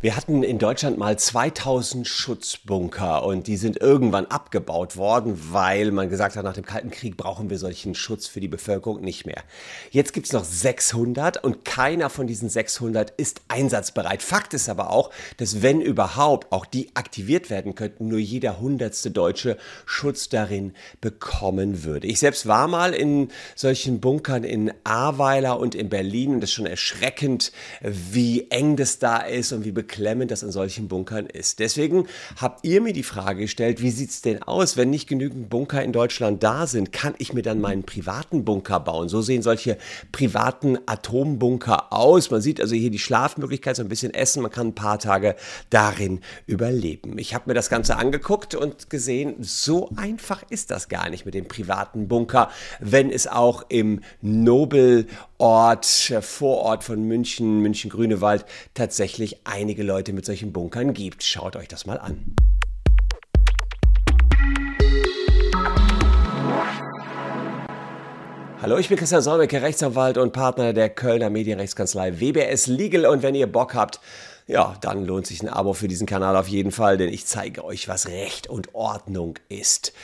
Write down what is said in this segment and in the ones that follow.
Wir hatten in Deutschland mal 2000 Schutzbunker und die sind irgendwann abgebaut worden, weil man gesagt hat, nach dem Kalten Krieg brauchen wir solchen Schutz für die Bevölkerung nicht mehr. Jetzt gibt es noch 600 und keiner von diesen 600 ist einsatzbereit. Fakt ist aber auch, dass wenn überhaupt auch die aktiviert werden könnten, nur jeder hundertste Deutsche Schutz darin bekommen würde. Ich selbst war mal in solchen Bunkern in Ahrweiler und in Berlin und das ist schon erschreckend, wie eng das da ist und wie beklemmend das in solchen Bunkern ist. Deswegen habt ihr mir die Frage gestellt, wie sieht es denn aus, wenn nicht genügend Bunker in Deutschland da sind? Kann ich mir dann meinen privaten Bunker bauen? So sehen solche privaten Atombunker aus. Man sieht also hier die Schlafmöglichkeit, so ein bisschen essen. Man kann ein paar Tage darin überleben. Ich habe mir das Ganze angeguckt und gesehen, so einfach ist das gar nicht mit dem privaten Bunker, wenn es auch im Nobelort, Vorort von München, München-Grünewald, tatsächlich einige Leute mit solchen Bunkern gibt. Schaut euch das mal an. Hallo, ich bin Christian Solmecke, Rechtsanwalt und Partner der Kölner Medienrechtskanzlei WBS Legal und wenn ihr Bock habt, ja, dann lohnt sich ein Abo für diesen Kanal auf jeden Fall, denn ich zeige euch, was Recht und Ordnung ist.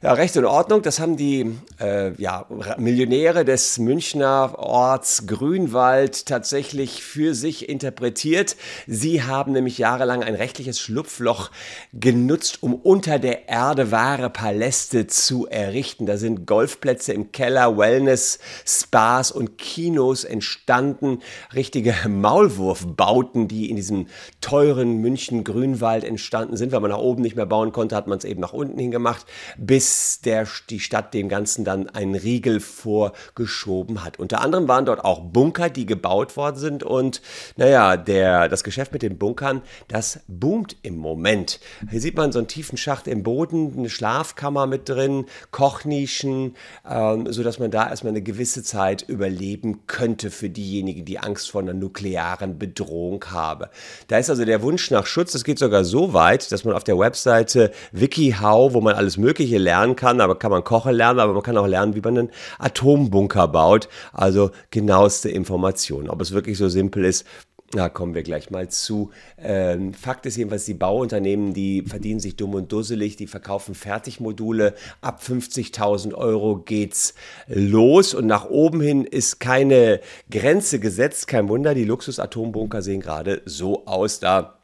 Ja, Recht und Ordnung, das haben die äh, ja, Millionäre des Münchner Orts Grünwald tatsächlich für sich interpretiert. Sie haben nämlich jahrelang ein rechtliches Schlupfloch genutzt, um unter der Erde wahre Paläste zu errichten. Da sind Golfplätze im Keller, Wellness, Spas und Kinos entstanden. Richtige Maulwurfbauten, die in diesem teuren München Grünwald entstanden sind. Weil man nach oben nicht mehr bauen konnte, hat man es eben nach unten hingemacht. Bis bis der, die Stadt dem Ganzen dann einen Riegel vorgeschoben hat. Unter anderem waren dort auch Bunker, die gebaut worden sind und naja, der, das Geschäft mit den Bunkern, das boomt im Moment. Hier sieht man so einen tiefen Schacht im Boden, eine Schlafkammer mit drin, Kochnischen, ähm, sodass man da erstmal eine gewisse Zeit überleben könnte für diejenigen, die Angst vor einer nuklearen Bedrohung haben. Da ist also der Wunsch nach Schutz, das geht sogar so weit, dass man auf der Webseite WikiHow, wo man alles Mögliche lernt, lernen kann, aber kann man kochen lernen, aber man kann auch lernen, wie man einen Atombunker baut. Also genaueste Informationen. Ob es wirklich so simpel ist, da kommen wir gleich mal zu. Ähm, Fakt ist jedenfalls, die Bauunternehmen, die verdienen sich dumm und dusselig, die verkaufen Fertigmodule. Ab 50.000 Euro geht's los und nach oben hin ist keine Grenze gesetzt. Kein Wunder, die Luxus-Atombunker sehen gerade so aus. Da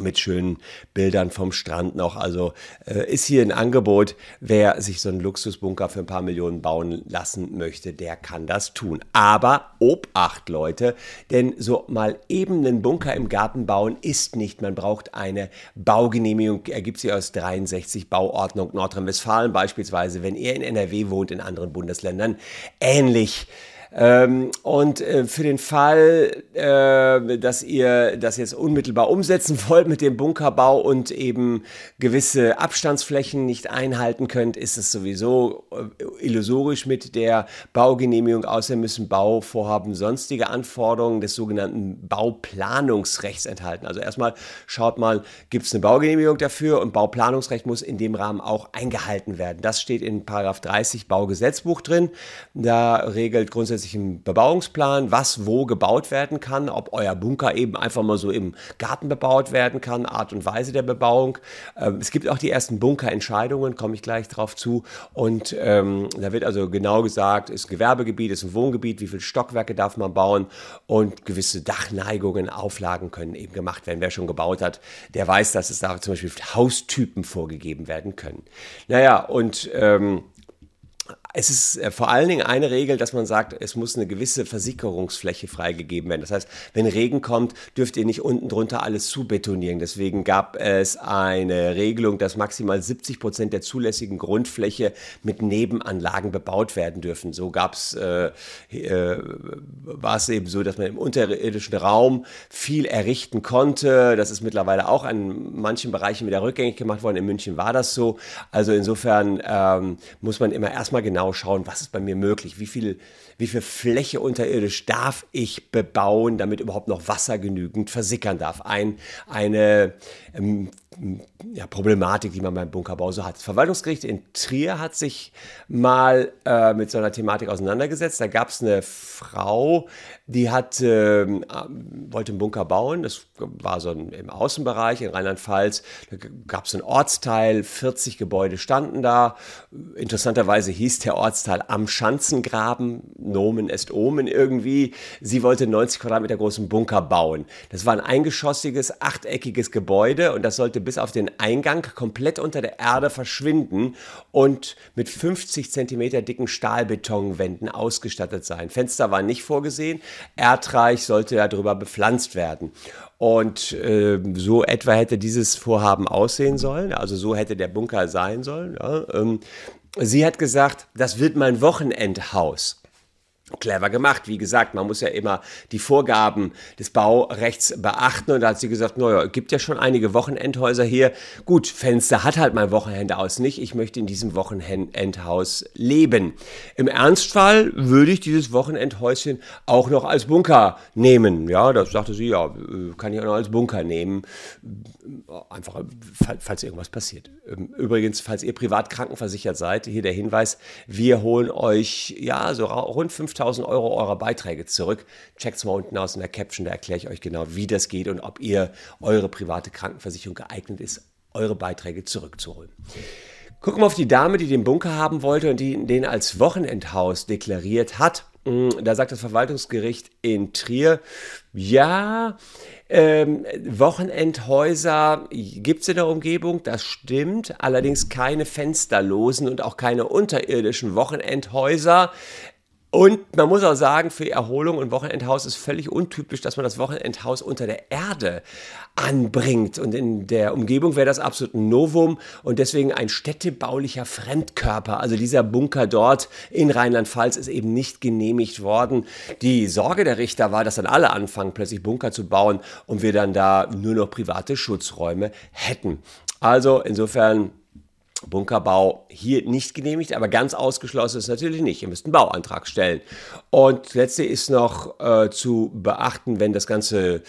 mit schönen Bildern vom Strand noch. Also äh, ist hier ein Angebot. Wer sich so einen Luxusbunker für ein paar Millionen bauen lassen möchte, der kann das tun. Aber Obacht, Leute, denn so mal eben einen Bunker im Garten bauen ist nicht. Man braucht eine Baugenehmigung, ergibt sie aus 63 Bauordnung Nordrhein-Westfalen beispielsweise, wenn ihr in NRW wohnt, in anderen Bundesländern ähnlich. Ähm, und äh, für den Fall, äh, dass ihr das jetzt unmittelbar umsetzen wollt mit dem Bunkerbau und eben gewisse Abstandsflächen nicht einhalten könnt, ist es sowieso äh, illusorisch mit der Baugenehmigung. Außerdem müssen Bauvorhaben sonstige Anforderungen des sogenannten Bauplanungsrechts enthalten. Also erstmal schaut mal, gibt es eine Baugenehmigung dafür und Bauplanungsrecht muss in dem Rahmen auch eingehalten werden. Das steht in Paragraph 30 Baugesetzbuch drin. Da regelt grundsätzlich grundsätzlichen Bebauungsplan, was wo gebaut werden kann, ob euer Bunker eben einfach mal so im Garten bebaut werden kann, Art und Weise der Bebauung. Ähm, es gibt auch die ersten Bunkerentscheidungen, komme ich gleich drauf zu. Und ähm, da wird also genau gesagt, ist ein Gewerbegebiet, ist ein Wohngebiet, wie viele Stockwerke darf man bauen und gewisse Dachneigungen, Auflagen können eben gemacht werden. Wer schon gebaut hat, der weiß, dass es da zum Beispiel Haustypen vorgegeben werden können. Naja, und ähm, es ist äh, vor allen Dingen eine Regel, dass man sagt, es muss eine gewisse Versickerungsfläche freigegeben werden. Das heißt, wenn Regen kommt, dürft ihr nicht unten drunter alles zubetonieren. Deswegen gab es eine Regelung, dass maximal 70 Prozent der zulässigen Grundfläche mit Nebenanlagen bebaut werden dürfen. So gab es, äh, äh, war es eben so, dass man im unterirdischen Raum viel errichten konnte. Das ist mittlerweile auch an manchen Bereichen wieder rückgängig gemacht worden. In München war das so. Also insofern ähm, muss man immer erstmal genau genau schauen, was ist bei mir möglich, wie viel, wie viel Fläche unterirdisch darf ich bebauen, damit überhaupt noch Wasser genügend versickern darf. Ein, eine ähm, ja, Problematik, die man beim Bunkerbau so hat. Das Verwaltungsgericht in Trier hat sich mal äh, mit so einer Thematik auseinandergesetzt. Da gab es eine Frau, die hat, äh, wollte einen Bunker bauen. Das war so ein, im Außenbereich in Rheinland-Pfalz. Da gab es einen Ortsteil, 40 Gebäude standen da. Interessanterweise hieß der Ortsteil am Schanzengraben, Nomen est Omen irgendwie. Sie wollte 90 Quadratmeter großen Bunker bauen. Das war ein eingeschossiges, achteckiges Gebäude und das sollte bis auf den Eingang komplett unter der Erde verschwinden und mit 50 Zentimeter dicken Stahlbetonwänden ausgestattet sein. Fenster waren nicht vorgesehen. Erdreich sollte darüber bepflanzt werden. Und äh, so etwa hätte dieses Vorhaben aussehen sollen. Also so hätte der Bunker sein sollen. Ja. Ähm, sie hat gesagt, das wird mein Wochenendhaus. Clever gemacht. Wie gesagt, man muss ja immer die Vorgaben des Baurechts beachten. Und da hat sie gesagt, naja, es gibt ja schon einige Wochenendhäuser hier. Gut, Fenster hat halt mein Wochenendhaus nicht. Ich möchte in diesem Wochenendhaus leben. Im Ernstfall würde ich dieses Wochenendhäuschen auch noch als Bunker nehmen. Ja, das sagte sie, ja, kann ich auch noch als Bunker nehmen. Einfach, falls irgendwas passiert. Ähm, übrigens, falls ihr privat krankenversichert seid, hier der Hinweis, wir holen euch, ja, so rund 5000 5000 Euro eurer Beiträge zurück. Checkt es mal unten aus in der Caption, da erkläre ich euch genau, wie das geht und ob ihr eure private Krankenversicherung geeignet ist, eure Beiträge zurückzuholen. Gucken wir auf die Dame, die den Bunker haben wollte und die den als Wochenendhaus deklariert hat. Mm, da sagt das Verwaltungsgericht in Trier, ja, ähm, Wochenendhäuser gibt es in der Umgebung, das stimmt, allerdings keine fensterlosen und auch keine unterirdischen Wochenendhäuser. Und man muss auch sagen, für Erholung und Wochenendhaus ist völlig untypisch, dass man das Wochenendhaus unter der Erde anbringt. Und in der Umgebung wäre das absolut ein Novum und deswegen ein städtebaulicher Fremdkörper. Also dieser Bunker dort in Rheinland-Pfalz ist eben nicht genehmigt worden. Die Sorge der Richter war, dass dann alle anfangen, plötzlich Bunker zu bauen und wir dann da nur noch private Schutzräume hätten. Also insofern Bunkerbau hier nicht genehmigt, aber ganz ausgeschlossen ist natürlich nicht. Ihr müsst einen Bauantrag stellen. Und letzte ist noch äh, zu beachten, wenn das Ganze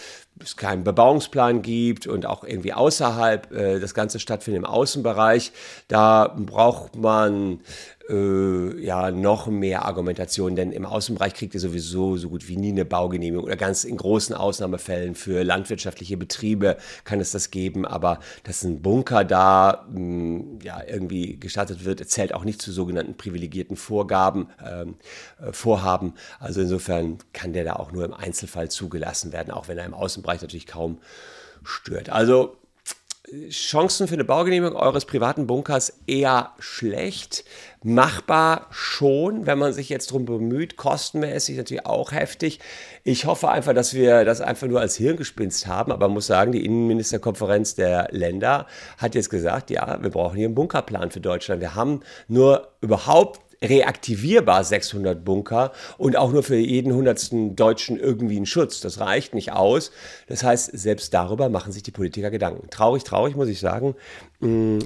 es keinen Bebauungsplan gibt und auch irgendwie außerhalb äh, das Ganze stattfindet im Außenbereich, da braucht man äh, ja noch mehr Argumentation, denn im Außenbereich kriegt ihr sowieso so gut wie nie eine Baugenehmigung oder ganz in großen Ausnahmefällen für landwirtschaftliche Betriebe kann es das geben, aber dass ein Bunker da mh, hm, ja irgendwie gestattet wird, zählt auch nicht zu sogenannten privilegierten Vorgaben, ähm, äh, Vorhaben. Also insofern kann der da auch nur im Einzelfall zugelassen werden, auch wenn er im Außenbereich natürlich kaum stört. Also Chancen für eine Baugenehmigung eures privaten Bunkers eher schlecht. Machbar schon, wenn man sich jetzt darum bemüht. Kostenmäßig natürlich auch heftig. Ich hoffe einfach, dass wir das einfach nur als Hirngespinst haben. Aber muss sagen, die Innenministerkonferenz der Länder hat jetzt gesagt, ja, wir brauchen hier einen Bunkerplan für Deutschland. Wir haben nur überhaupt reaktivierbar 600 Bunker und auch nur für jeden hundertsten Deutschen irgendwie einen Schutz. Das reicht nicht aus. Das heißt, selbst darüber machen sich die Politiker Gedanken. Traurig, traurig, muss ich sagen mm,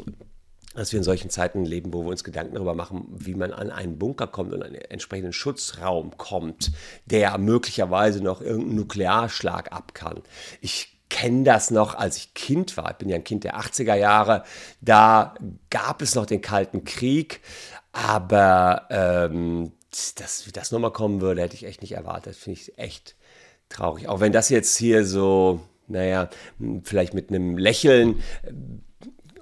dass wir in solchen Zeiten leben, wo wir uns Gedanken darüber machen, wie man an einen Bunker kommt und einen entsprechenden Schutzraum kommt, der möglicherweise noch irgendeinen Nuklearschlag ab kann. Ich kenne das noch, als ich Kind war. Ich bin ja ein Kind der 80er Jahre. Da gab es noch den Kalten Krieg. Aber ähm, dass das nochmal kommen würde, hätte ich echt nicht erwartet. Finde ich echt traurig. Auch wenn das jetzt hier so, naja, vielleicht mit einem Lächeln äh,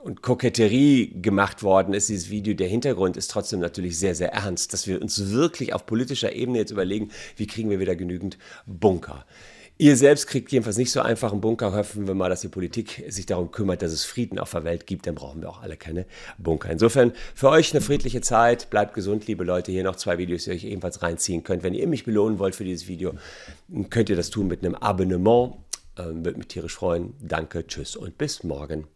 und Koketterie gemacht worden ist, dieses Video, der Hintergrund ist trotzdem natürlich sehr, sehr ernst, dass wir uns wirklich auf politischer Ebene jetzt überlegen, wie kriegen wir wieder genügend Bunker. Ihr selbst kriegt jedenfalls nicht so einfach einen Bunker. Hoffen wir mal, dass die Politik sich darum kümmert, dass es Frieden auf der Welt gibt. Dann brauchen wir auch alle keine Bunker. Insofern für euch eine friedliche Zeit. Bleibt gesund, liebe Leute. Hier noch zwei Videos, die ihr euch ebenfalls reinziehen könnt. Wenn ihr mich belohnen wollt für dieses Video, könnt ihr das tun mit einem Abonnement. Ähm, Würde mich tierisch freuen. Danke, tschüss und bis morgen.